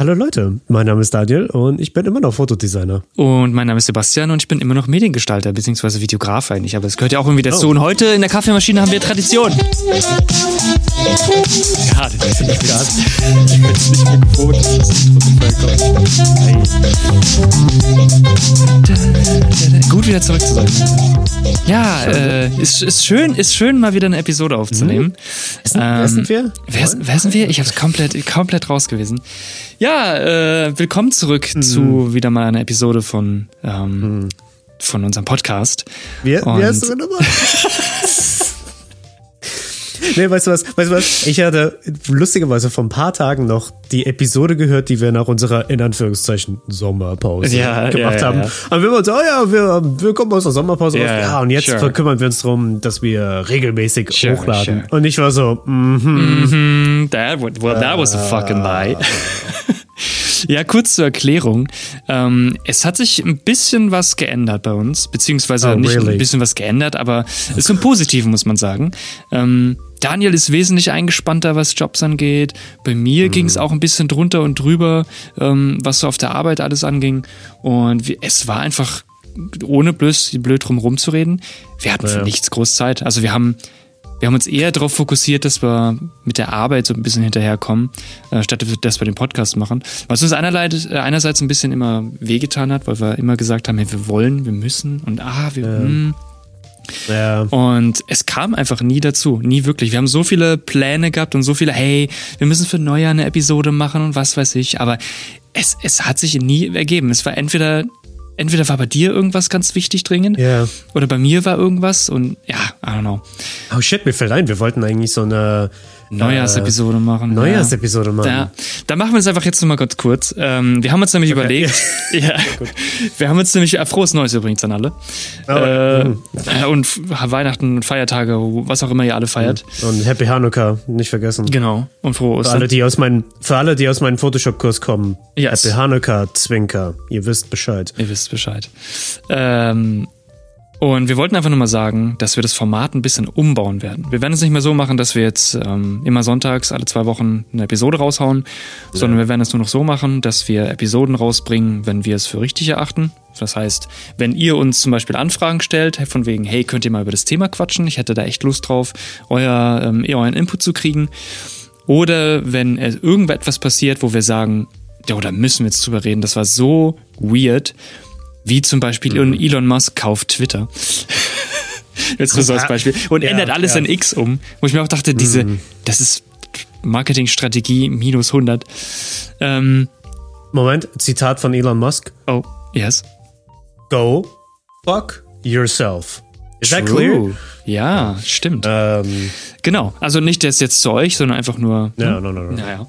Hallo Leute, mein Name ist Daniel und ich bin immer noch Fotodesigner. Und mein Name ist Sebastian und ich bin immer noch Mediengestalter, beziehungsweise Videograf eigentlich, aber es gehört ja auch irgendwie dazu. Oh. Und heute in der Kaffeemaschine haben wir Tradition. Ja, das finde ich wieder Ich bin nicht mehr gewohnt, dass das Gut wieder zurück zu sein. Ja, äh, ist, ist, schön, ist schön, mal wieder eine Episode aufzunehmen. Mhm. Wer sind wir? Wer, wer sind wir? Ich habe es komplett, komplett raus gewesen. Ja, äh, willkommen zurück mhm. zu wieder mal einer Episode von, ähm, mhm. von unserem Podcast. Wie, wie heißt du nochmal? nee, weißt du was? Weißt du was? Ich hatte lustigerweise vor ein paar Tagen noch die Episode gehört, die wir nach unserer, in Anführungszeichen, Sommerpause ja, gemacht ja, haben. Ja. Und wir waren so, oh ja, wir, wir kommen aus der Sommerpause ja, raus. Ja, und jetzt sure. kümmern wir uns darum, dass wir regelmäßig Sure, hochladen. sure. Und ich war so, mhm. Mhm, that, would- well, that was a fucking lie. Ja, kurz zur Erklärung. Ähm, es hat sich ein bisschen was geändert bei uns, beziehungsweise Oh, nicht really? ein bisschen was geändert, aber es ist im Positiven, muss man sagen. Ähm, Daniel ist wesentlich eingespannter, was Jobs angeht. Bei mir Mhm. ging es auch ein bisschen drunter und drüber, ähm, was so auf der Arbeit alles anging. Und wir, es war einfach, ohne blöd, blöd drum rumzureden, wir hatten für Ja. nichts groß Zeit. Also wir haben wir haben uns eher darauf fokussiert, dass wir mit der Arbeit so ein bisschen hinterherkommen, äh, statt dass wir den Podcast machen. Was uns äh, einerseits ein bisschen immer wehgetan hat, weil wir immer gesagt haben, hey, wir wollen, wir müssen und ah, wir. mm. Ja. Und es kam einfach nie dazu, nie wirklich. Wir haben so viele Pläne gehabt und so viele, hey, wir müssen für Neujahr eine Episode machen und was weiß ich, aber es, es hat sich nie ergeben. Es war entweder, entweder war bei dir irgendwas ganz wichtig dringend Ja. oder bei mir war irgendwas und ja, I don't know. Oh shit, mir fällt ein, wir wollten eigentlich so eine Neujahrsepisode machen. äh, Neujahrsepisode machen. Ja, da machen wir es einfach jetzt nochmal ganz kurz. Ähm, wir haben uns nämlich überlegt, ja, wir haben uns nämlich, äh, frohes Neues übrigens an alle. äh, äh, und Weihnachten und Feiertage, was auch immer ihr alle feiert. Und Happy Hanukkah, nicht vergessen. Genau. Und frohe Für alle, Ostern. die aus meinen, für alle, die aus meinem Photoshop-Kurs kommen. Yes. Happy Hanukkah, Zwinker. Ihr wisst Bescheid. Ihr wisst Bescheid. Ähm, und wir wollten einfach nur mal sagen, dass wir das Format ein bisschen umbauen werden. Wir werden es nicht mehr so machen, dass wir jetzt ähm, immer sonntags alle zwei Wochen eine Episode raushauen, sondern wir werden es nur noch so machen, dass wir Episoden rausbringen, wenn wir es für richtig erachten. Das heißt, wenn ihr uns zum Beispiel Anfragen stellt, von wegen, hey, könnt ihr mal über das Thema quatschen? Ich hätte da echt Lust drauf, euer, ähm, euren Input zu kriegen. Oder wenn irgendetwas passiert, wo wir sagen, ja, da müssen wir jetzt drüber reden, das war so weird, wie zum Beispiel Elon Musk kauft Twitter. Jetzt nur so als Beispiel. Und Ja, ändert alles ja. in X um. Wo ich mir auch dachte, diese, das ist Marketingstrategie minus 100. Ähm, Moment, Zitat von Elon Musk. oh, yes. Go fuck yourself. Is that clear? True. Ja, stimmt. Ähm, Genau. Also nicht das jetzt zu euch, sondern einfach nur. ja, no, no, no. Naja.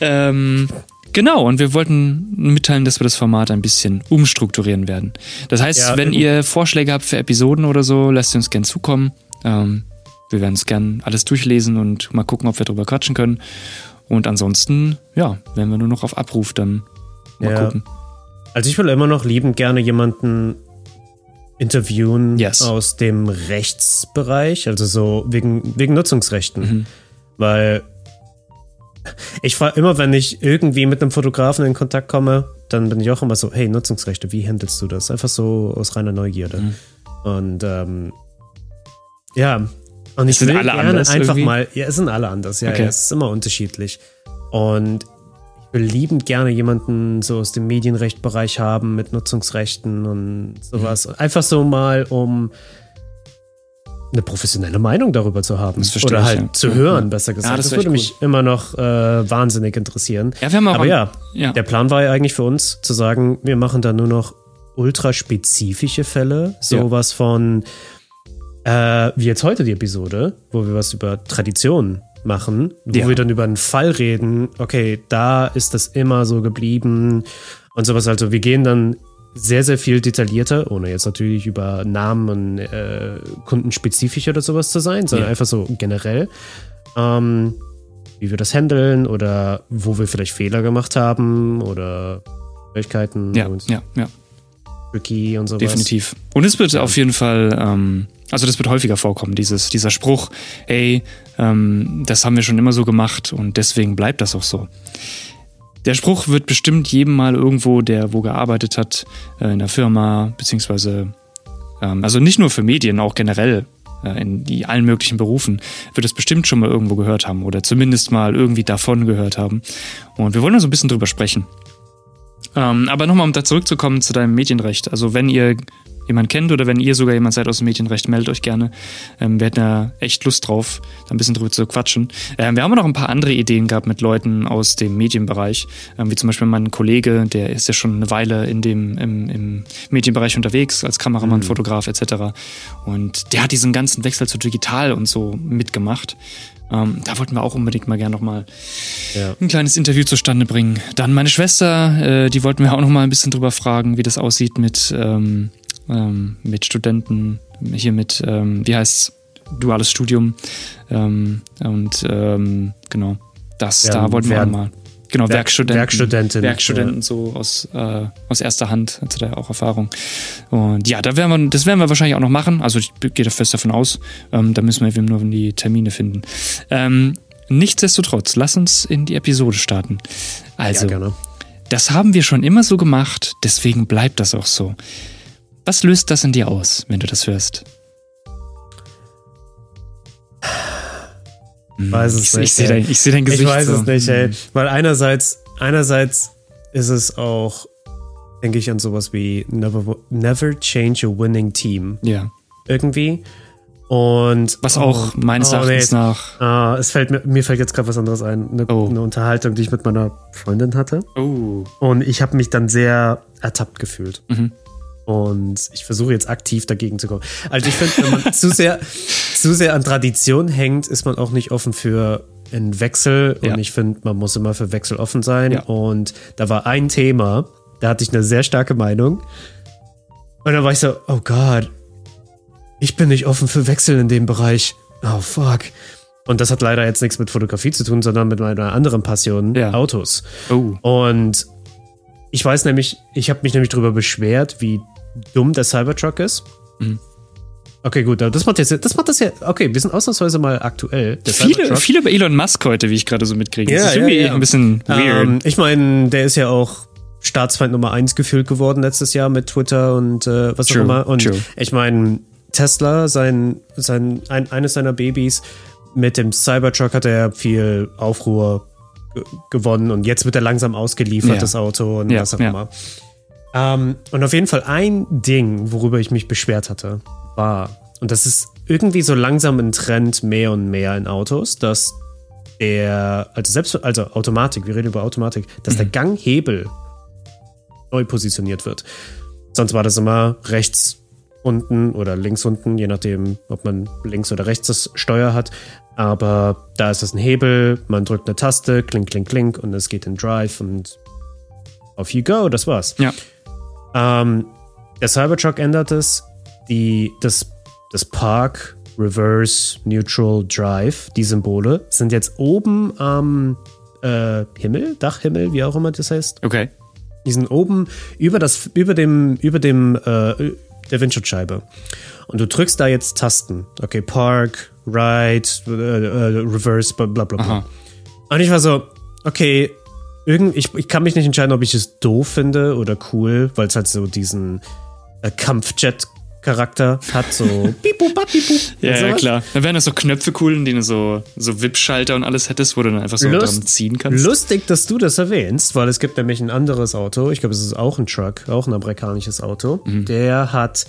Ähm, genau, und wir wollten mitteilen, dass wir das Format ein bisschen umstrukturieren werden. Das heißt, Ja, wenn ihr Vorschläge habt für Episoden oder so, lasst uns gern zukommen. Ähm, wir werden es gern alles durchlesen und mal gucken, ob wir drüber quatschen können. Und ansonsten, ja, werden wir nur noch auf Abruf dann mal Ja. gucken. Also ich will immer noch liebend gerne jemanden interviewen Yes. aus dem Rechtsbereich, also so wegen, wegen Nutzungsrechten. Mhm. Weil ich frage immer, wenn ich irgendwie mit einem Fotografen in Kontakt komme, dann bin ich auch immer so, hey, Nutzungsrechte, wie handelst du das? Einfach so aus reiner Neugierde. Mhm. Und ähm, ja, und ich will alle gerne einfach irgendwie? mal, ja, es sind alle anders, ja, Okay. ja, es ist immer unterschiedlich. Und ich will liebend gerne jemanden so aus dem Medienrechtbereich haben mit Nutzungsrechten und sowas. Mhm. Einfach so mal, um eine professionelle Meinung darüber zu haben. Oder halt ja. zu hören, ja. besser gesagt. Ja, das das würde mich immer noch äh, wahnsinnig interessieren. Ja, wir haben auch Aber am- ja, der Plan war ja eigentlich für uns zu sagen, wir machen da nur noch ultraspezifische Fälle. Sowas von, äh, wie jetzt heute die Episode, wo wir was über Traditionen machen, wo wir dann über einen Fall reden. Okay, da ist das immer so geblieben und sowas. Also wir gehen dann sehr, sehr viel detaillierter, ohne jetzt natürlich über Namen und äh, kundenspezifisch oder sowas zu sein, sondern Ja. einfach so generell. Ähm, wie wir das handeln oder wo wir vielleicht Fehler gemacht haben oder Schwierigkeiten Ja, und ja, ja. tricky und sowas. Definitiv. Und es wird auf jeden Fall, ähm, also das wird häufiger vorkommen, dieses, dieser Spruch, hey, ähm, das haben wir schon immer so gemacht und deswegen bleibt das auch so. Der Spruch wird bestimmt jedem mal irgendwo, der wo gearbeitet hat, äh, in der Firma, beziehungsweise, ähm, also nicht nur für Medien, auch generell äh, in die allen möglichen Berufen, wird es bestimmt schon mal irgendwo gehört haben oder zumindest mal irgendwie davon gehört haben. Und wir wollen da so ein bisschen drüber sprechen. Ähm, aber nochmal, um da zurückzukommen zu deinem Medienrecht. Also wenn ihr jemand kennt oder wenn ihr sogar jemand seid aus dem Medienrecht, meldet euch gerne. Ähm, wir hätten da echt Lust drauf, da ein bisschen drüber zu quatschen. Ähm, wir haben noch ein paar andere Ideen gehabt mit Leuten aus dem Medienbereich, ähm, wie zum Beispiel mein Kollege, der ist ja schon eine Weile in dem, im, im Medienbereich unterwegs, als Kameramann, mhm. Fotograf etc. Und der hat diesen ganzen Wechsel zu digital und so mitgemacht. Ähm, da wollten wir auch unbedingt mal gerne nochmal ja. ein kleines Interview zustande bringen. Dann meine Schwester, äh, die wollten wir auch nochmal ein bisschen drüber fragen, wie das aussieht mit ähm, ähm, mit Studenten, hier mit, ähm, wie heißt duales Studium. Ähm, und ähm, genau, das, ja, da wollten wir auch mal. Genau, Werk Werkstudenten. Werkstudentin. Werkstudenten, ja. so aus, äh, aus erster Hand, hatte da auch Erfahrung. Und ja, da werden wir, das werden wir wahrscheinlich auch noch machen. Also ich gehe da fest davon aus. Ähm, da müssen wir eben nur die Termine finden. Ähm, nichtsdestotrotz, lass uns in die Episode starten. Also, ja, das haben wir schon immer so gemacht, deswegen bleibt das auch so. Was löst das in dir aus, wenn du das hörst? Weiß es ich, nicht. Ich sehe dein, seh dein, Gesicht. Ich weiß so. es nicht, ey. Weil einerseits, einerseits ist es auch, denke ich an sowas wie Never, never Change a Winning Team. Ja. Irgendwie. Und. Was auch oh, meines oh, Erachtens nee, nach. Ah, es fällt mir, mir fällt jetzt gerade was anderes ein. Eine, oh. eine, Unterhaltung, die ich mit meiner Freundin hatte. Oh. Und ich habe mich dann sehr ertappt gefühlt. Mhm. Und ich versuche jetzt aktiv dagegen zu kommen. Also ich finde, wenn man zu sehr, zu sehr an Tradition hängt, ist man auch nicht offen für einen Wechsel. Und ja. ich finde, man muss immer für Wechsel offen sein. Ja. Und da war ein Thema, da hatte ich eine sehr starke Meinung. Und dann war ich so, oh Gott, ich bin nicht offen für Wechsel in dem Bereich. Oh fuck. Und das hat leider jetzt nichts mit Fotografie zu tun, sondern mit meiner anderen Passion, ja. Autos. Oh. Und ich weiß nämlich, ich habe mich nämlich darüber beschwert, wie dumm der Cybertruck ist. Mhm. Okay, gut, das macht jetzt, das macht das ja, okay, wir sind ausnahmsweise mal aktuell. viele, viele über Elon Musk heute, wie ich gerade so mitkriege. Ja, das ist irgendwie ja, ja. ein bisschen weird. Ähm, ich meine, der ist ja auch Staatsfeind Nummer eins gefühlt geworden letztes Jahr mit Twitter und äh, was true, auch immer. Und true. ich meine, Tesla, sein, sein, ein, eines seiner Babys, mit dem Cybertruck hat er viel Aufruhr gewonnen und jetzt wird er langsam ausgeliefert, das Auto und was auch immer. Ähm, und auf jeden Fall ein Ding, worüber ich mich beschwert hatte, war, und das ist irgendwie so langsam ein Trend mehr und mehr in Autos, dass der, also selbst, also Automatik, wir reden über Automatik, dass mhm. der Ganghebel neu positioniert wird. Sonst war das immer rechts unten oder links unten, je nachdem, ob man links oder rechts das Steuer hat. Aber da ist das ein Hebel, man drückt eine Taste, klink, klink, klink und es geht in Drive und off you go, das war's. Ja. Ähm, der Cybertruck ändert es. Die, das, das Park, Reverse, Neutral, Drive, die Symbole sind jetzt oben am äh, Himmel, Dachhimmel, wie auch immer das heißt. Okay. Die sind oben über, das, über dem, über dem äh, der Windschutzscheibe. Und du drückst da jetzt Tasten. Okay, Park, Right, äh, äh, Reverse, bla bla bla. Aha. Und ich war so, okay, irgend, ich, ich kann mich nicht entscheiden, ob ich es doof finde oder cool, weil es halt so diesen äh, Kampfjet Charakter hat, so bipu, bipu, Ja, ja, klar. Dann wären das so Knöpfe cool, in denen du so, so Wip-Schalter und alles hättest, wo du dann einfach so Lust, dran ziehen kannst. Lustig, dass du das erwähnst, weil es gibt nämlich ein anderes Auto, ich glaube, es ist auch ein Truck, auch ein amerikanisches Auto, mhm. der hat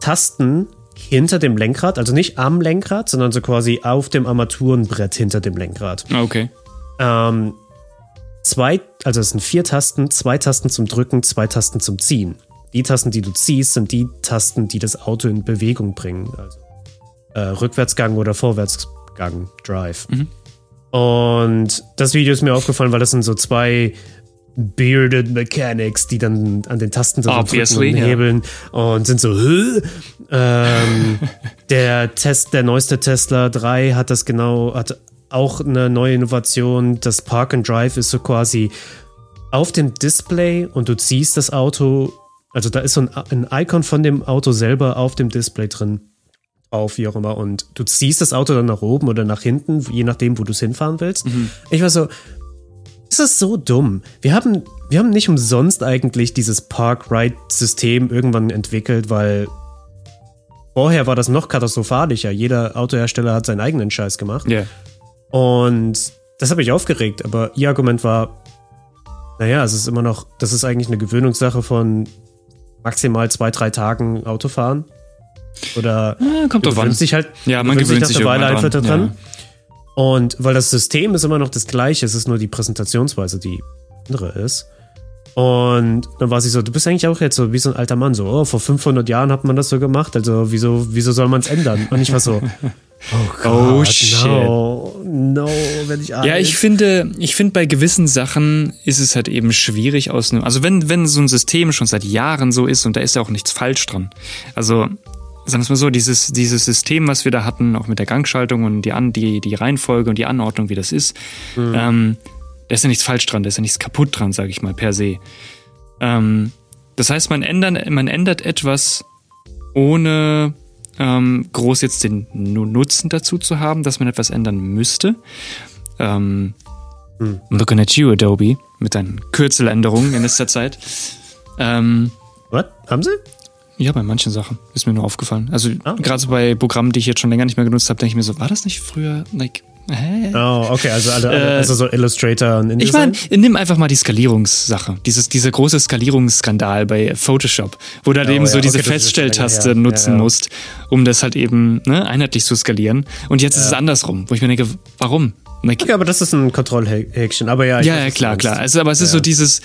Tasten hinter dem Lenkrad, also nicht am Lenkrad, sondern so quasi auf dem Armaturenbrett hinter dem Lenkrad. Ah, okay. Ähm, zwei, also es sind vier Tasten, zwei Tasten zum Drücken, zwei Tasten zum Ziehen. Die Tasten, die du ziehst, sind die Tasten, die das Auto in Bewegung bringen. Also äh, Rückwärtsgang oder Vorwärtsgang, Drive. Mhm. Und das Video ist mir aufgefallen, weil das sind so zwei bearded Mechanics, die dann an den Tasten so drücken und hebeln ja. und sind so ähm, der Test, der neueste Tesla 3 hat das genau, hat auch eine neue Innovation. Das Park and Drive ist so quasi auf dem Display und du ziehst das Auto, also da ist so ein, ein Icon von dem Auto selber auf dem Display drin. Auf, wie auch immer. Und du ziehst das Auto dann nach oben oder nach hinten, je nachdem, wo du es hinfahren willst. Mhm. Ich war so, Das ist so dumm. Wir haben, wir haben nicht umsonst eigentlich dieses Park-Ride-System irgendwann entwickelt, weil vorher war das noch katastrophalischer. Jeder Autohersteller hat seinen eigenen Scheiß gemacht. Ja. Und das habe ich aufgeregt, aber ihr Argument war, naja, es ist immer noch, das ist eigentlich eine Gewöhnungssache von maximal zwei, drei Tagen Autofahren. Oder Ja, kommt drauf an. dich halt, Ja, man gewöhnt nach sich einer Weile irgendwann einfach dran. dran. Und weil das System ist immer noch das gleiche, es ist nur die Präsentationsweise, die andere ist. Und dann war sie so, du bist eigentlich auch jetzt so wie so ein alter Mann, so, oh, vor 500 Jahren hat man das so gemacht, also wieso, wieso soll man es ändern? Und ich war so, oh Oh, Gott, shit. no, no, wenn ich alt. Ja, ich finde, ich finde bei gewissen Sachen ist es halt eben schwierig aus einem, also wenn, wenn so ein System schon seit Jahren so ist und da ist ja auch nichts falsch dran. Also, sagen wir es mal so, dieses, dieses System, was wir da hatten, auch mit der Gangschaltung und die, An die, die Reihenfolge und die Anordnung, wie das ist, ähm, da ist ja nichts falsch dran, da ist ja nichts kaputt dran, sage ich mal, per se. Ähm, das heißt, man ändert, man ändert etwas, ohne ähm, groß jetzt den Nu- Nutzen dazu zu haben, dass man etwas ändern müsste. Ähm, I'm looking at you, Adobe, mit deinen Kürzeländerungen in letzter Zeit. Ähm, Was? Haben sie? ja, bei manchen Sachen ist mir nur aufgefallen. Also Ah. gerade so bei Programmen, die ich jetzt schon länger nicht mehr genutzt habe, denke ich mir so, war das nicht früher, like, hä? Oh, okay, also, Äh, also so Illustrator und Ich InDesign? meine, nimm einfach mal die Skalierungssache. Dieses, dieser große Skalierungsskandal bei Photoshop, wo du halt Oh, eben so ja, diese okay, Feststelltaste her. nutzen Ja, ja. musst, um das halt eben ne, einheitlich zu skalieren. Und jetzt ist es andersrum, wo ich mir denke, warum? Like, Okay, aber das ist ein Kontrollhäkchen, aber ja. ich ja, weiß, ja, klar, klar. Also, aber es ist Ja. so dieses,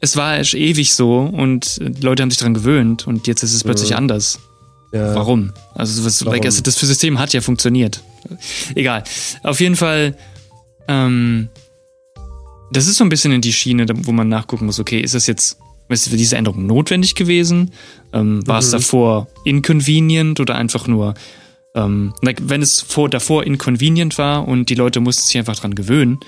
es war ewig so und Leute haben sich dran gewöhnt und jetzt ist es plötzlich anders. Ja. Warum? Also, was, Warum? Like, also das System hat ja funktioniert. Egal. Auf jeden Fall, ähm, das ist so ein bisschen in die Schiene, wo man nachgucken muss, okay, ist das jetzt, ist diese Änderung notwendig gewesen? Ähm, war es Mhm. davor inconvenient oder einfach nur, ähm, like, wenn es vor, davor inconvenient war und die Leute mussten sich einfach dran gewöhnen,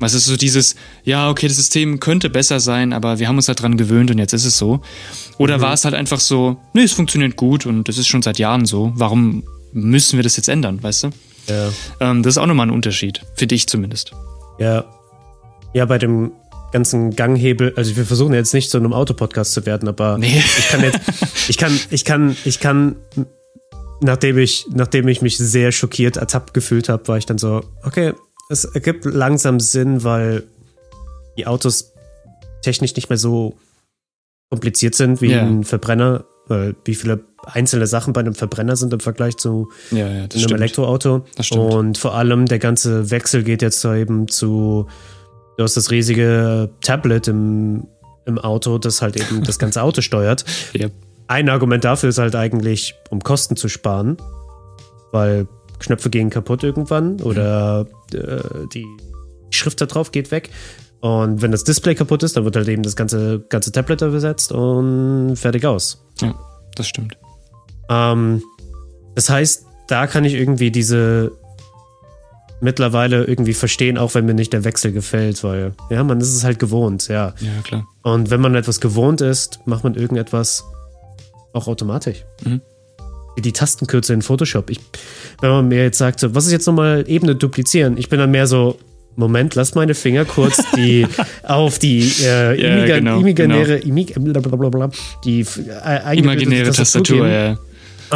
was ist so dieses, ja, okay, das System könnte besser sein, aber wir haben uns halt dran gewöhnt und jetzt ist es so. Oder war es halt einfach so, nee, es funktioniert gut und es ist schon seit Jahren so, warum müssen wir das jetzt ändern, weißt du? Ja. Ähm, das ist auch nochmal ein Unterschied, für dich zumindest. Ja. Ja, bei dem ganzen Ganghebel, also wir versuchen jetzt nicht zu einem Autopodcast zu werden, aber Nee. ich kann jetzt, ich kann, ich kann, ich kann, nachdem ich, nachdem ich mich sehr schockiert ertappt gefühlt habe, war ich dann so, okay, es ergibt langsam Sinn, weil die Autos technisch nicht mehr so kompliziert sind wie Ja. ein Verbrenner, weil wie viele einzelne Sachen bei einem Verbrenner sind im Vergleich zu Ja, ja, einem stimmt. Elektroauto. Und vor allem der ganze Wechsel geht jetzt eben zu, du hast das riesige Tablet im, im Auto, das halt eben das ganze Auto steuert. Ja. Ein Argument dafür ist halt eigentlich, um Kosten zu sparen, weil Knöpfe gehen kaputt irgendwann oder äh, die Schrift da drauf geht weg. Und wenn das Display kaputt ist, dann wird halt eben das ganze, ganze Tablet übersetzt und fertig aus. ja, das stimmt. Ähm, das heißt, da kann ich irgendwie diese mittlerweile irgendwie verstehen, auch wenn mir nicht der Wechsel gefällt, weil ja, man ist es halt gewohnt, ja. Ja, klar. Und wenn man etwas gewohnt ist, macht man irgendetwas auch automatisch. Mhm. Wie die Tastenkürze in Photoshop. Ich, wenn man mir jetzt sagt, so, was ist jetzt nochmal Ebene duplizieren? Ich bin dann mehr so, Moment, lass meine Finger kurz die auf die äh, Ja, imiga- genau, imaginäre, imig- blablabla, die äh, Imaginäre Tastatur, geben. ja.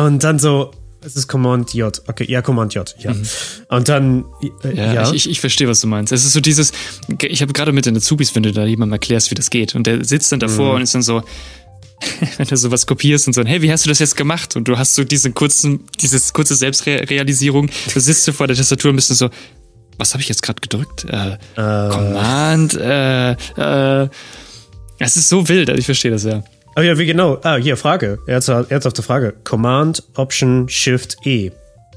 Und dann so, es ist Command J. Okay, ja, Command J. Ja. Und dann, äh, Mhm. Ja, ja. Ich, ich, ich verstehe, was du meinst. Es ist so dieses, ich habe gerade mit den Azubis, wenn du da jemandem erklärst, wie das geht. Und der sitzt dann davor Mhm. und ist dann so, wenn du sowas kopierst und so, hey, wie hast du das jetzt gemacht? Und du hast so diesen kurzen, dieses kurze Selbstrealisierung, du sitzt so vor der Tastatur und bist so, was habe ich jetzt gerade gedrückt? Äh, Command, äh, äh, es ist so wild, also ich verstehe das ja. Oh ja, wie genau? Ah, hier, Frage. Ernsthaft- Ernsthafte Frage. Command, Option, Shift, E.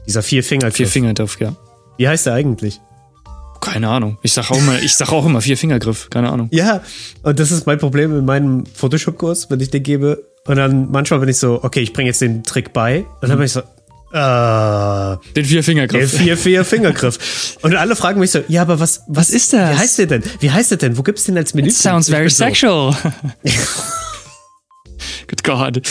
Dieser vier Finger. Vier Finger drauf, ja. Wie heißt der eigentlich? Keine Ahnung. Ich sag auch immer, ich sag auch immer vier Fingergriff, keine Ahnung. Ja, und das ist mein Problem in meinem Photoshop-Kurs, wenn ich den gebe. Und dann manchmal bin ich so, okay, ich bringe jetzt den Trick bei. Und dann bin ich so, äh, Den vier Fingergriff. vier, vier Fingergriff. Und alle fragen mich so, ja, aber was, was, ist das? Wie heißt der denn? Wie heißt der denn? Wo gibt's den als Menü? Sounds very so, sexual. Good God.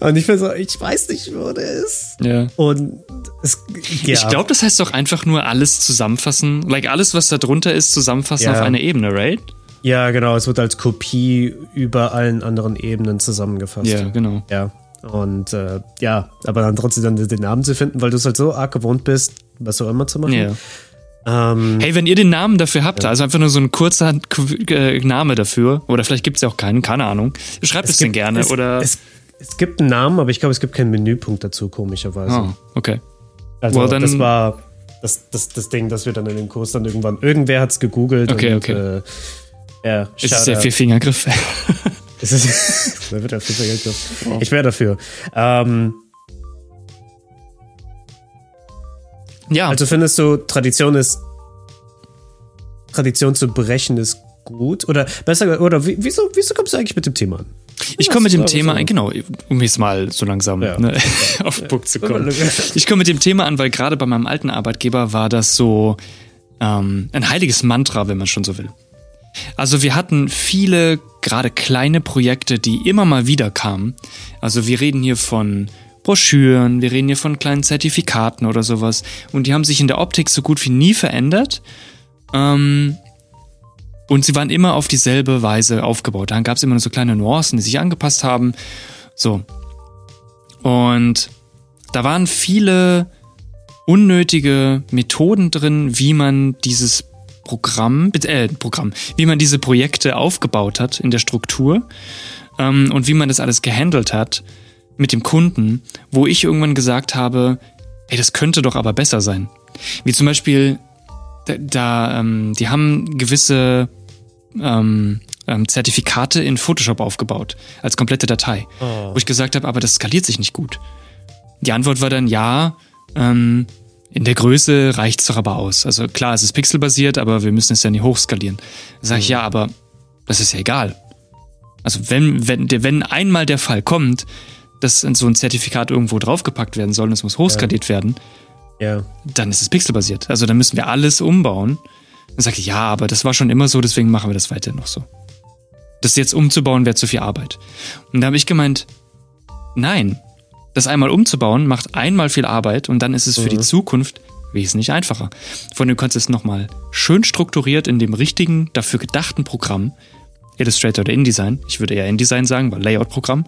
Und ich so, ich weiß nicht, wo der ist. Ja. Und es, ja. Ich glaube, das heißt doch einfach nur alles zusammenfassen. Like alles, was da drunter ist, zusammenfassen Ja. auf eine Ebene, right? Ja, genau, es wird als Kopie über allen anderen Ebenen zusammengefasst. Ja, genau. Ja. Und äh, ja, aber dann trotzdem dann den Namen zu finden, weil du es halt so arg gewohnt bist, was auch immer zu machen. Ja. Ähm, Hey, wenn ihr den Namen dafür habt, also einfach nur so ein kurzer äh, Name dafür, oder vielleicht gibt es ja auch keinen, keine Ahnung. Schreibt es, denn gerne, es, oder? Es, es gibt einen Namen, aber ich glaube, es gibt keinen Menüpunkt dazu, komischerweise. oh, okay. Also well, das war das, das, das Ding, das wir dann in dem Kurs dann irgendwann, irgendwer hat es gegoogelt Okay, und okay. Äh, ja, Es ist der Vierfingergriff. Es ist, da wird jeden Fall Geld Ich wäre dafür. Ähm, ja, also findest du, Tradition ist Tradition zu brechen ist gut? Oder besser, oder wie- wieso, wieso kommst du eigentlich mit dem Thema an? ich komme mit dem Thema, was- genau, um jetzt mal so langsam Ja. ne, auf den Punkt zu kommen. Ich komme mit dem Thema an, weil gerade bei meinem alten Arbeitgeber war das so ähm, ein heiliges Mantra, wenn man schon so will. Also wir hatten viele, gerade kleine Projekte, die immer mal wieder kamen. Also wir reden hier von Broschüren, wir reden hier von kleinen Zertifikaten oder sowas. Und die haben sich in der Optik so gut wie nie verändert. Ähm, und sie waren immer auf dieselbe Weise aufgebaut. Dann gab es immer nur so kleine Nuancen, die sich angepasst haben. So. Und da waren viele unnötige Methoden drin, wie man dieses Programm, äh, Programm, wie man diese Projekte aufgebaut hat in der Struktur ähm, und wie man das alles gehandelt hat mit dem Kunden, wo ich irgendwann gesagt habe, ey, das könnte doch aber besser sein. Wie zum Beispiel, da, da ähm, die haben gewisse ähm, ähm, Zertifikate in Photoshop aufgebaut, als komplette Datei. Oh. Wo ich gesagt habe, aber das skaliert sich nicht gut. Die Antwort war dann ja, ähm, in der Größe reicht's doch aber aus. Also klar, es ist pixelbasiert, aber wir müssen es ja nicht hochskalieren. Da sage ich, ja, aber das ist ja egal. Also wenn, wenn, wenn einmal der Fall kommt, dass so ein Zertifikat irgendwo draufgepackt werden soll und es muss hochskaliert werden, Ja. dann ist es pixelbasiert. Also dann müssen wir alles umbauen. Dann sage ich, ja, aber das war schon immer so, deswegen machen wir das weiter noch so. Das jetzt umzubauen wäre zu viel Arbeit. Und da habe ich gemeint, nein, das einmal umzubauen macht einmal viel Arbeit und dann ist es für die Zukunft wesentlich einfacher. Von dem kannst du es nochmal schön strukturiert in dem richtigen, dafür gedachten Programm, Illustrator oder InDesign, ich würde eher InDesign sagen, weil Layout-Programm,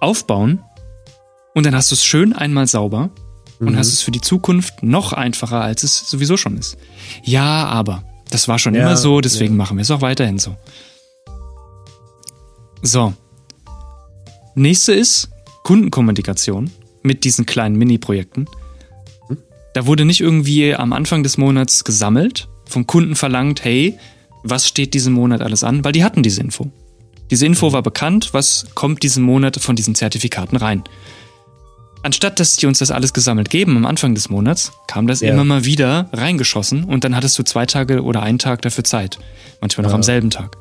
aufbauen und dann hast du es schön einmal sauber und hast es für die Zukunft noch einfacher, als es sowieso schon ist. Ja, aber das war schon Ja, immer so, deswegen ja. machen wir es auch weiterhin so. So. Nächste ist Kundenkommunikation mit diesen kleinen Mini-Projekten. Da wurde nicht irgendwie am Anfang des Monats gesammelt, vom Kunden verlangt, hey, was steht diesen Monat alles an, weil die hatten diese Info. Diese Info war bekannt, was kommt diesen Monat von diesen Zertifikaten rein. Anstatt dass die uns das alles gesammelt geben am Anfang des Monats, kam das Ja. immer mal wieder reingeschossen und dann hattest du zwei Tage oder einen Tag dafür Zeit. Manchmal noch Ja. am selben Tag.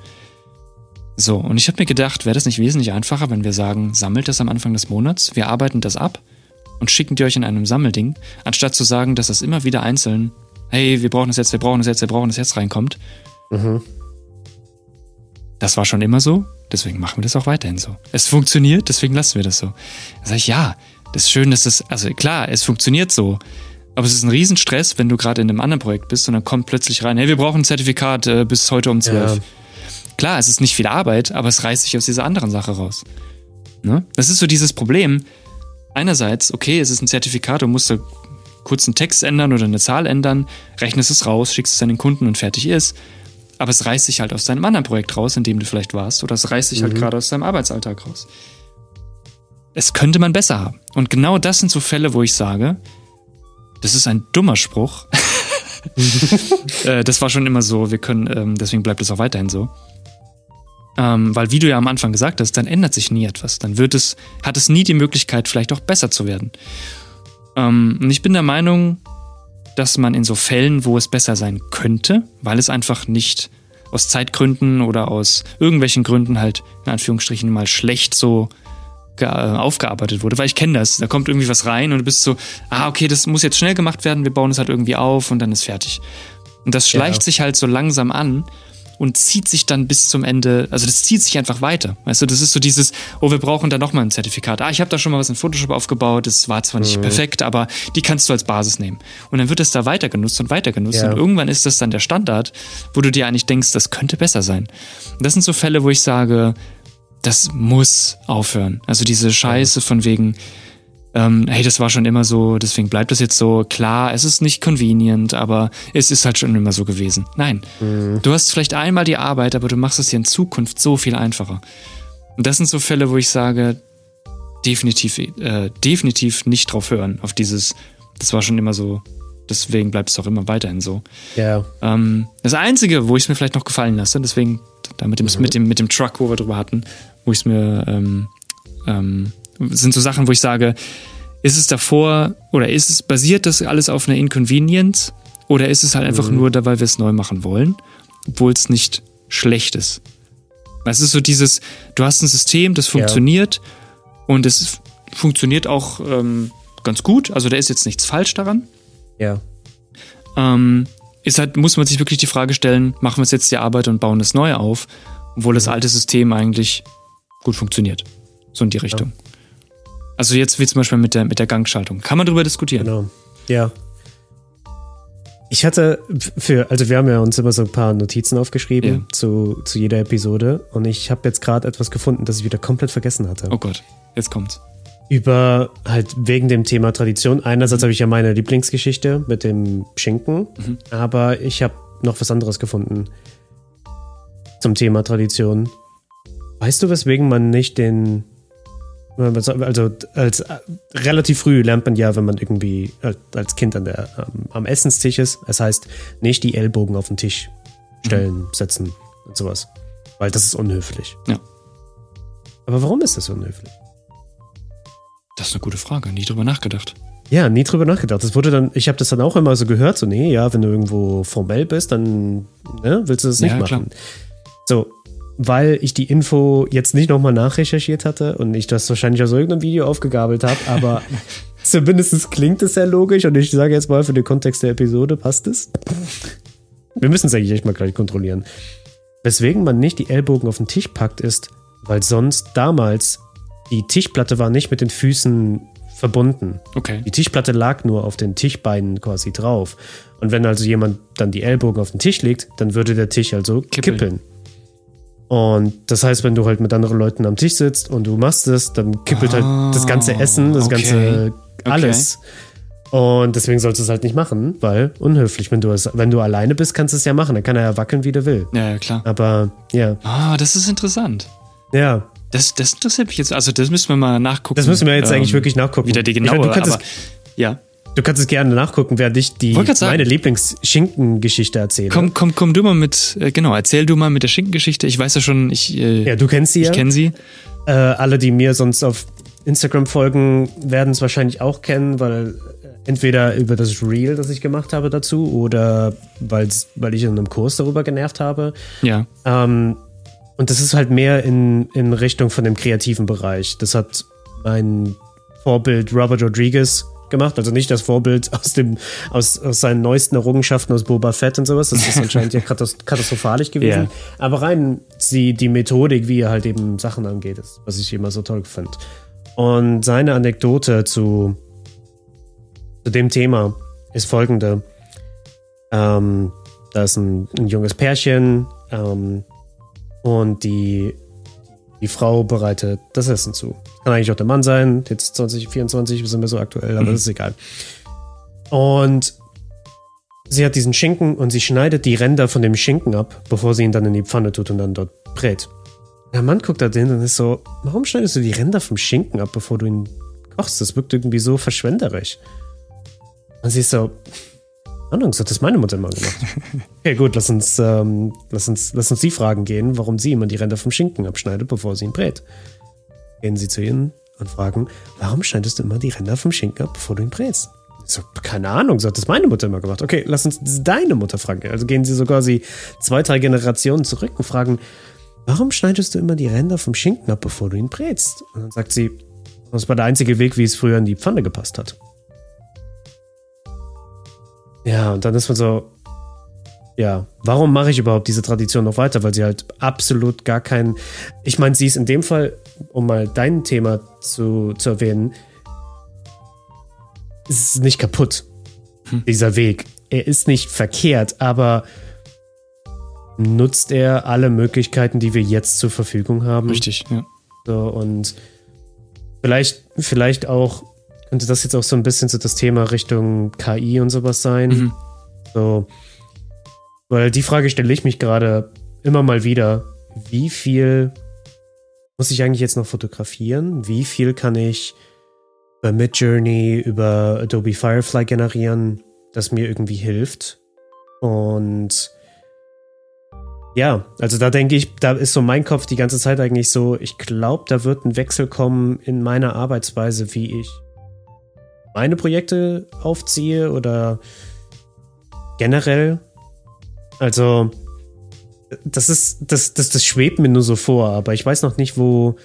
So, und ich habe mir gedacht, wäre das nicht wesentlich einfacher, wenn wir sagen, sammelt das am Anfang des Monats, wir arbeiten das ab und schicken die euch in einem Sammelding, anstatt zu sagen, dass das immer wieder einzeln, hey, wir brauchen das jetzt, wir brauchen das jetzt, wir brauchen das jetzt reinkommt. Mhm. Das war schon immer so, deswegen machen wir das auch weiterhin so. Es funktioniert, deswegen lassen wir das so. Da sage ich, ja, das ist schön, dass das, also klar, es funktioniert so. Aber es ist ein Riesenstress, wenn du gerade in einem anderen Projekt bist und dann kommt plötzlich rein, hey, wir brauchen ein Zertifikat äh, bis heute um 12. Ja. Klar, es ist nicht viel Arbeit, aber es reißt sich aus dieser anderen Sache raus. Ne? Das ist so dieses Problem. Einerseits, okay, es ist ein Zertifikat, du musst da kurz einen Text ändern oder eine Zahl ändern, rechnest es raus, schickst es an den Kunden und fertig ist. Aber es reißt sich halt aus deinem anderen Projekt raus, in dem du vielleicht warst, oder es reißt sich halt gerade aus deinem Arbeitsalltag raus. Es könnte man besser haben. Und genau das sind so Fälle, wo ich sage, das ist ein dummer Spruch. äh, das war schon immer so, wir können, ähm, deswegen bleibt es auch weiterhin so. Ähm, weil, wie du ja am Anfang gesagt hast, dann ändert sich nie etwas. Dann wird es, hat es nie die Möglichkeit, vielleicht auch besser zu werden. Ähm, und ich bin der Meinung, dass man in so Fällen, wo es besser sein könnte, weil es einfach nicht aus Zeitgründen oder aus irgendwelchen Gründen halt in Anführungsstrichen mal schlecht so äh, aufgearbeitet wurde, weil ich kenne das. Da kommt irgendwie was rein und du bist so, ah, okay, das muss jetzt schnell gemacht werden, wir bauen es halt irgendwie auf und dann ist fertig. Und das schleicht Ja. sich halt so langsam an und zieht sich dann bis zum Ende, also das zieht sich einfach weiter. Weißt du, das ist so dieses, oh, wir brauchen da nochmal ein Zertifikat. Ah, ich habe da schon mal was in Photoshop aufgebaut, das war zwar nicht mhm. perfekt, aber die kannst du als Basis nehmen. Und dann wird es da weiter genutzt und weiter genutzt ja. und irgendwann ist das dann der Standard, wo du dir eigentlich denkst, das könnte besser sein. Und das sind so Fälle, wo ich sage, das muss aufhören. Also diese Scheiße von wegen, ähm, hey, das war schon immer so, deswegen bleibt das jetzt so. Klar, es ist nicht convenient, aber es ist halt schon immer so gewesen. Nein, mhm. du hast vielleicht einmal die Arbeit, aber du machst es dir in Zukunft so viel einfacher. Und das sind so Fälle, wo ich sage, definitiv, äh, definitiv nicht drauf hören, auf dieses, das war schon immer so, deswegen bleibt es auch immer weiterhin so. Ja. Ähm, das Einzige, wo ich es mir vielleicht noch gefallen lasse, deswegen da mit dem, mhm. mit dem, mit dem Truck, wo wir drüber hatten, wo ich es mir ähm, ähm, sind so Sachen, wo ich sage, ist es davor oder ist es basiert das alles auf einer Inconvenience oder ist es halt einfach mhm. nur da, weil wir es neu machen wollen, obwohl es nicht schlecht ist. Es ist so dieses, du hast ein System, das funktioniert ja. und es funktioniert auch ähm, ganz gut. Also da ist jetzt nichts falsch daran. Ja. Ähm, ist halt, muss man sich wirklich die Frage stellen, machen wir es jetzt die Arbeit und bauen das Neue auf, obwohl das alte System eigentlich gut funktioniert. So in die Richtung. Ja. Also jetzt wie zum Beispiel mit der, mit der Gangschaltung. Kann man darüber diskutieren. Genau. Ja. Ich hatte für, also wir haben ja uns immer so ein paar Notizen aufgeschrieben ja. zu, zu jeder Episode und ich habe jetzt gerade etwas gefunden, das ich wieder komplett vergessen hatte. Oh Gott, jetzt kommt's. Über halt wegen dem Thema Tradition. Einerseits mhm. habe ich ja meine Lieblingsgeschichte mit dem Schinken, mhm. aber ich habe noch was anderes gefunden zum Thema Tradition. Weißt du, weswegen man nicht den also als äh, relativ früh lernt man ja, wenn man irgendwie äh, als Kind an der, ähm, am Essenstisch ist. Das heißt, nicht die Ellbogen auf den Tisch stellen, mhm. setzen und sowas. Weil das ist unhöflich. Ja. Aber warum ist das unhöflich? Das ist eine gute Frage. Nie drüber nachgedacht. Ja, nie drüber nachgedacht. Das wurde dann, ich habe das dann auch immer so gehört, so, nee, ja, wenn du irgendwo formell bist, dann ne, willst du das nicht ja, machen. Klar. So, weil ich die Info jetzt nicht nochmal nachrecherchiert hatte und ich das wahrscheinlich aus irgendeinem Video aufgegabelt habe, aber zumindest klingt es sehr logisch und ich sage jetzt mal für den Kontext der Episode, passt es? Wir müssen es eigentlich echt mal gleich kontrollieren. Weswegen man nicht die Ellbogen auf den Tisch packt, ist, weil sonst damals die Tischplatte war nicht mit den Füßen verbunden. Okay. Die Tischplatte lag nur auf den Tischbeinen quasi drauf. Und wenn also jemand dann die Ellbogen auf den Tisch legt, dann würde der Tisch also kippeln. kippeln. Und das heißt, wenn du halt mit anderen Leuten am Tisch sitzt und du machst es, dann kippelt oh, halt das ganze ah, Essen, das okay. ganze alles. Okay. Und deswegen sollst du es halt nicht machen, weil unhöflich. Wenn du, es, wenn du alleine bist, kannst du es ja machen. Dann kann er ja wackeln, wie der will. Ja, ja klar. Aber ja. Ah, das ist interessant. Ja. Das, das interessiert mich jetzt. Also, das müssen wir mal nachgucken. Das müssen wir jetzt ähm, eigentlich wirklich nachgucken. Wieder die genaue, ich meine, aber, ja. Du kannst es gerne nachgucken, wer dich die meine Lieblingsschinkengeschichte erzählt. Komm, komm, komm du mal mit, äh, genau, erzähl du mal mit der Schinkengeschichte. Ich weiß ja schon, ich. Äh, ja, du kennst sie ich ja. Ich kenne sie. Äh, alle, die mir sonst auf Instagram folgen, werden es wahrscheinlich auch kennen, weil äh, entweder über das Reel, das ich gemacht habe dazu, oder weil ich in einem Kurs darüber genervt habe. Ja. Ähm, und das ist halt mehr in, in Richtung von dem kreativen Bereich. Das hat mein Vorbild Robert Rodriguez gemacht. Also nicht das Vorbild aus, dem, aus, aus seinen neuesten Errungenschaften aus Boba Fett und sowas. Das ist anscheinend ja katastrophalisch gewesen. Yeah. Aber rein die, die Methodik, wie er halt eben Sachen angeht, ist, was ich immer so toll finde. Und seine Anekdote zu, zu dem Thema ist folgende. Ähm, da ist ein, ein junges Pärchen ähm, und die die Frau bereitet das Essen zu. Kann eigentlich auch der Mann sein. Jetzt 2024 sind wir so aktuell, aber mhm. das ist egal. Und sie hat diesen Schinken und sie schneidet die Ränder von dem Schinken ab, bevor sie ihn dann in die Pfanne tut und dann dort brät. Der Mann guckt da hin und ist so, warum schneidest du die Ränder vom Schinken ab, bevor du ihn kochst? Das wirkt irgendwie so verschwenderisch. Und sie ist so, Ahnung, das hat das meine Mutter immer gemacht. Okay, gut, lass uns, ähm, lass uns, lass uns sie fragen gehen, warum sie immer die Ränder vom Schinken abschneidet, bevor sie ihn brät. Gehen sie zu ihnen und fragen, warum schneidest du immer die Ränder vom Schinken ab, bevor du ihn brätst? So, keine Ahnung, so hat das meine Mutter immer gemacht. Okay, lass uns deine Mutter fragen. Also gehen sie so quasi zwei, drei Generationen zurück und fragen, warum schneidest du immer die Ränder vom Schinken ab, bevor du ihn brätst? Und dann sagt sie, das war der einzige Weg, wie es früher in die Pfanne gepasst hat. Ja, und dann ist man so, ja, warum mache ich überhaupt diese Tradition noch weiter? Weil sie halt absolut gar kein. Ich meine, sie ist in dem Fall, um mal dein Thema zu, zu erwähnen, es ist nicht kaputt, hm. dieser Weg. Er ist nicht verkehrt, aber nutzt er alle Möglichkeiten, die wir jetzt zur Verfügung haben? Richtig, ja. So, und vielleicht, vielleicht auch, könnte das jetzt auch so ein bisschen so das Thema Richtung KI und sowas sein. Mhm. So, weil die Frage stelle ich mich gerade immer mal wieder. Wie viel muss ich eigentlich jetzt noch fotografieren? Wie viel kann ich bei Midjourney über Adobe Firefly generieren, das mir irgendwie hilft? Und ja, also da denke ich, da ist so mein Kopf die ganze Zeit eigentlich so, ich glaube, da wird ein Wechsel kommen in meiner Arbeitsweise, wie ich meine Projekte aufziehe oder generell. Also, das ist, das, das, das schwebt mir nur so vor, aber ich weiß noch nicht, wo,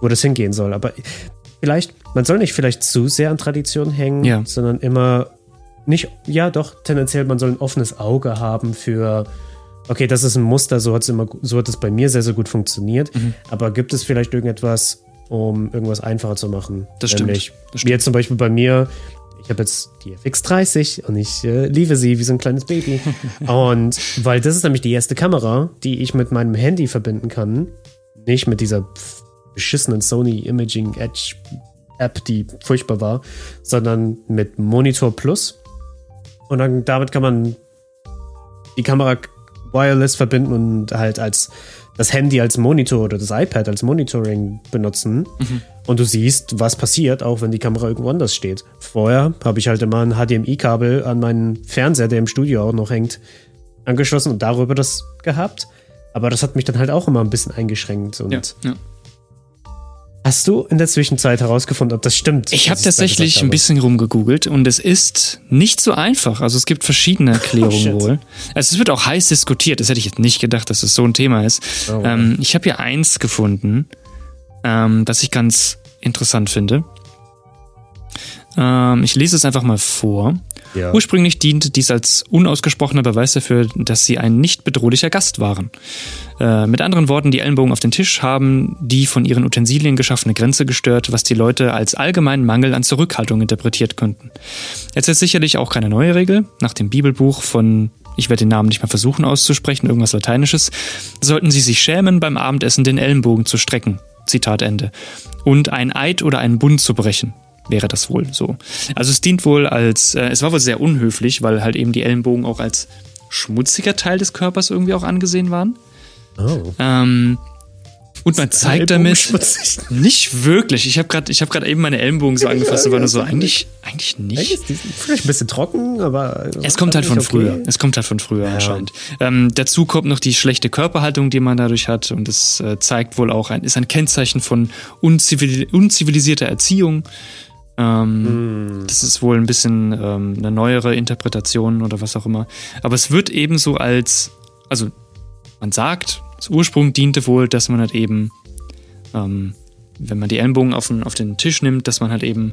wo das hingehen soll. Aber vielleicht, man soll nicht vielleicht zu sehr an Tradition hängen, ja. sondern immer nicht, ja doch, tendenziell, man soll ein offenes Auge haben für okay, das ist ein Muster, so hat es immer, so hat es bei mir sehr, sehr gut funktioniert. Mhm. Aber gibt es vielleicht irgendetwas, um irgendwas einfacher zu machen? Das stimmt. das stimmt. Wie jetzt zum Beispiel bei mir, ich habe jetzt die FX30 und ich äh, liebe sie wie so ein kleines Baby. und weil das ist nämlich die erste Kamera, die ich mit meinem Handy verbinden kann. Nicht mit dieser beschissenen Sony Imaging Edge App, die furchtbar war, sondern mit Monitor Plus. Und dann damit kann man die Kamera wireless verbinden und halt als das Handy als Monitor oder das iPad als Monitoring benutzen. Mhm. Und du siehst, was passiert, auch wenn die Kamera irgendwo anders steht. Vorher habe ich halt immer ein HDMI-Kabel an meinen Fernseher, der im Studio auch noch hängt, angeschlossen und darüber das gehabt. Aber das hat mich dann halt auch immer ein bisschen eingeschränkt. Und ja, ja. Hast du in der Zwischenzeit herausgefunden, ob das stimmt? Ich habe tatsächlich ein bisschen rumgegoogelt und es ist nicht so einfach. Also es gibt verschiedene Erklärungen oh, wohl. Also es wird auch heiß diskutiert. Das hätte ich jetzt nicht gedacht, dass es das so ein Thema ist. Oh, ähm, ich habe hier eins gefunden, ähm, das ich ganz interessant finde. Ähm, ich lese es einfach mal vor. Ja. Ursprünglich diente dies als unausgesprochener Beweis dafür, dass sie ein nicht bedrohlicher Gast waren. Äh, mit anderen Worten, die Ellenbogen auf den Tisch haben die von ihren Utensilien geschaffene Grenze gestört, was die Leute als allgemeinen Mangel an Zurückhaltung interpretiert könnten. Jetzt ist sicherlich auch keine neue Regel. Nach dem Bibelbuch von ich werde den Namen nicht mehr versuchen auszusprechen, irgendwas Lateinisches, sollten sie sich schämen, beim Abendessen den Ellenbogen zu strecken. Zitat Ende. Und ein Eid oder einen Bund zu brechen wäre das wohl so. Also es dient wohl als, äh, es war wohl sehr unhöflich, weil halt eben die Ellenbogen auch als schmutziger Teil des Körpers irgendwie auch angesehen waren. Oh. Ähm, und man zeigt damit schmutzig? nicht wirklich. Ich habe gerade, ich habe gerade eben meine Ellenbogen so angefasst, aber nur so eigentlich, eigentlich nicht. Vielleicht ein bisschen trocken, aber es kommt halt von okay. früher. Es kommt halt von früher ja. anscheinend. Ähm, dazu kommt noch die schlechte Körperhaltung, die man dadurch hat, und es äh, zeigt wohl auch ein, ist ein Kennzeichen von unzivil unzivilisierter Erziehung. Ähm, mm. Das ist wohl ein bisschen ähm, eine neuere Interpretation oder was auch immer. Aber es wird ebenso als, also man sagt, das Ursprung diente wohl, dass man halt eben, ähm, wenn man die Ellenbogen auf den, auf den Tisch nimmt, dass man halt eben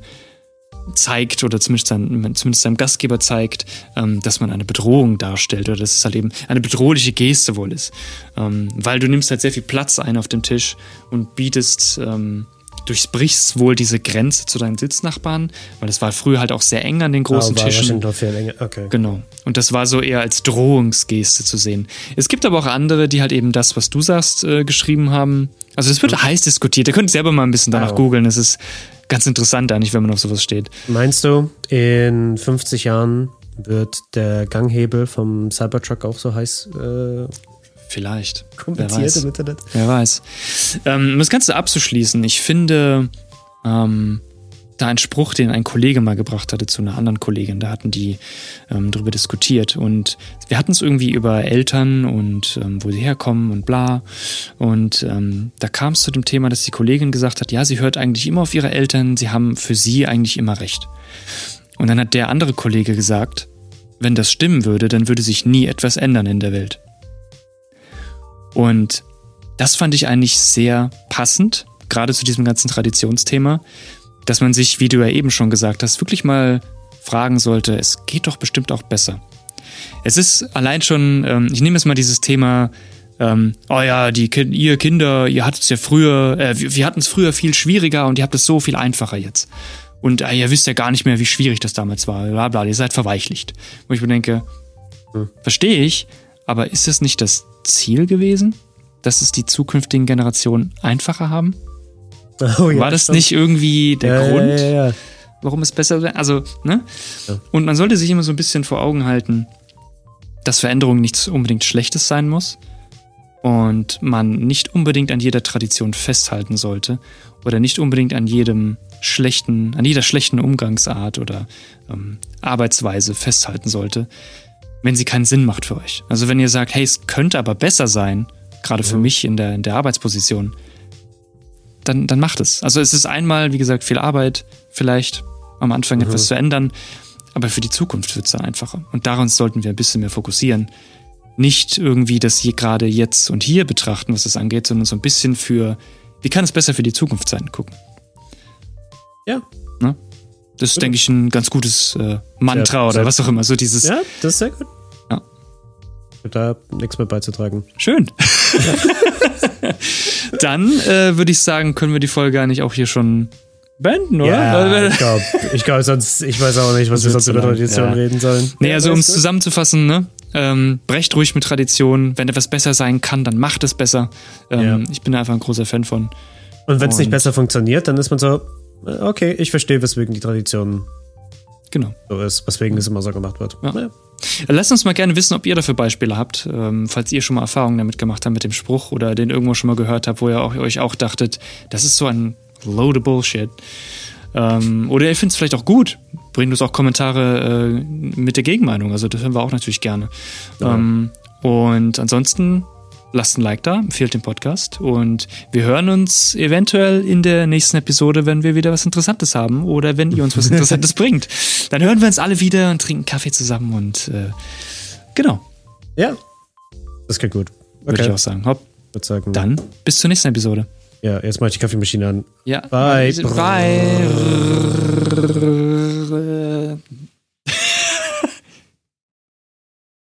zeigt oder zumindest, sein, zumindest seinem Gastgeber zeigt, ähm, dass man eine Bedrohung darstellt oder dass es halt eben eine bedrohliche Geste wohl ist. Ähm, weil du nimmst halt sehr viel Platz ein auf dem Tisch und bietest ähm, durchbrichst wohl diese Grenze zu deinen Sitznachbarn, weil es war früher halt auch sehr eng an den großen oh, war Tischen. Noch viel länger. Okay. Genau. Und das war so eher als Drohungsgeste zu sehen. Es gibt aber auch andere, die halt eben das, was du sagst, äh, geschrieben haben. Also es wird mhm. heiß diskutiert. Ihr könnt selber mal ein bisschen danach oh. googeln. Es ist ganz interessant eigentlich, wenn man auf sowas steht. Meinst du, in 50 Jahren wird der Ganghebel vom Cybertruck auch so heiß äh, Vielleicht. Kompliziert im Internet. Wer weiß. Ähm, um das Ganze abzuschließen, ich finde, ähm, da ein Spruch, den ein Kollege mal gebracht hatte zu einer anderen Kollegin, da hatten die ähm, darüber diskutiert und wir hatten es irgendwie über Eltern und ähm, wo sie herkommen und bla und ähm, da kam es zu dem Thema, dass die Kollegin gesagt hat, ja, sie hört eigentlich immer auf ihre Eltern, sie haben für sie eigentlich immer recht. Und dann hat der andere Kollege gesagt, wenn das stimmen würde, dann würde sich nie etwas ändern in der Welt. Und das fand ich eigentlich sehr passend, gerade zu diesem ganzen Traditionsthema, dass man sich, wie du ja eben schon gesagt hast, wirklich mal fragen sollte, es geht doch bestimmt auch besser. Es ist allein schon, ähm, ich nehme jetzt mal dieses Thema, ähm, oh ja, die, ihr Kinder, ihr hattet es ja früher, äh, wir, wir hatten es früher viel schwieriger und ihr habt es so viel einfacher jetzt. Und äh, ihr wisst ja gar nicht mehr, wie schwierig das damals war, bla bla, ihr seid verweichlicht. Wo ich mir denke, hm. verstehe ich, aber ist es nicht das Ziel gewesen, dass es die zukünftigen Generationen einfacher haben? Oh, ja, War das stimmt. nicht irgendwie der ja, Grund, ja, warum es besser wäre? Also, ne? Und man sollte sich immer so ein bisschen vor Augen halten, dass Veränderung nichts unbedingt Schlechtes sein muss und man nicht unbedingt an jeder Tradition festhalten sollte oder nicht unbedingt an jedem schlechten, an jeder schlechten Umgangsart oder ähm, Arbeitsweise festhalten sollte, wenn sie keinen Sinn macht für euch. Also wenn ihr sagt, hey, es könnte aber besser sein, gerade für mich in der, in der Arbeitsposition, dann, dann macht es. Also es ist einmal, wie gesagt, viel Arbeit, vielleicht am Anfang mhm. etwas zu ändern, aber für die Zukunft wird es dann einfacher. Und daran sollten wir ein bisschen mehr fokussieren. Nicht irgendwie das hier gerade jetzt und hier betrachten, was das angeht, sondern so ein bisschen für, wie kann es besser für die Zukunft sein, gucken. Ja. Ne? Das ist, denke ich, ein ganz gutes äh, Mantra ja, oder was auch immer. So dieses. Ja, das ist sehr gut. Habe da nichts mehr beizutragen. Schön. Dann äh, würde ich sagen, können wir die Folge eigentlich auch hier schon beenden, oder? Ja, ich glaube, ich glaub, sonst, ich weiß auch nicht, was wir sonst über Tradition ja. reden sollen. Nee, also um es zusammenzufassen, ne? Ähm, brecht ruhig mit Tradition. Wenn etwas besser sein kann, dann macht es besser. Ähm, ja. Ich bin da einfach ein großer Fan von. Und wenn es nicht besser funktioniert, dann ist man so, äh, okay, ich verstehe, weswegen die Tradition genau. so ist, weswegen es immer so gemacht wird. Ja. Lasst uns mal gerne wissen, ob ihr dafür Beispiele habt, ähm, falls ihr schon mal Erfahrungen damit gemacht habt mit dem Spruch oder den irgendwo schon mal gehört habt, wo ihr auch, euch auch dachtet, das ist so ein load of Bullshit. Ähm, oder ihr findet es vielleicht auch gut. Bringt uns auch Kommentare äh, mit der Gegenmeinung. Also das hören wir auch natürlich gerne. Ja. Ähm, und ansonsten lasst ein Like da, empfehlt den Podcast und wir hören uns eventuell in der nächsten Episode, wenn wir wieder was Interessantes haben oder wenn ihr uns was Interessantes bringt. Dann hören wir uns alle wieder und trinken Kaffee zusammen und äh, genau. Ja, das klingt gut. Okay. Würde ich auch sagen. Hopp. Sagen. Dann bis zur nächsten Episode. Ja, jetzt mache ich die Kaffeemaschine an. Ja. Bye. Bye.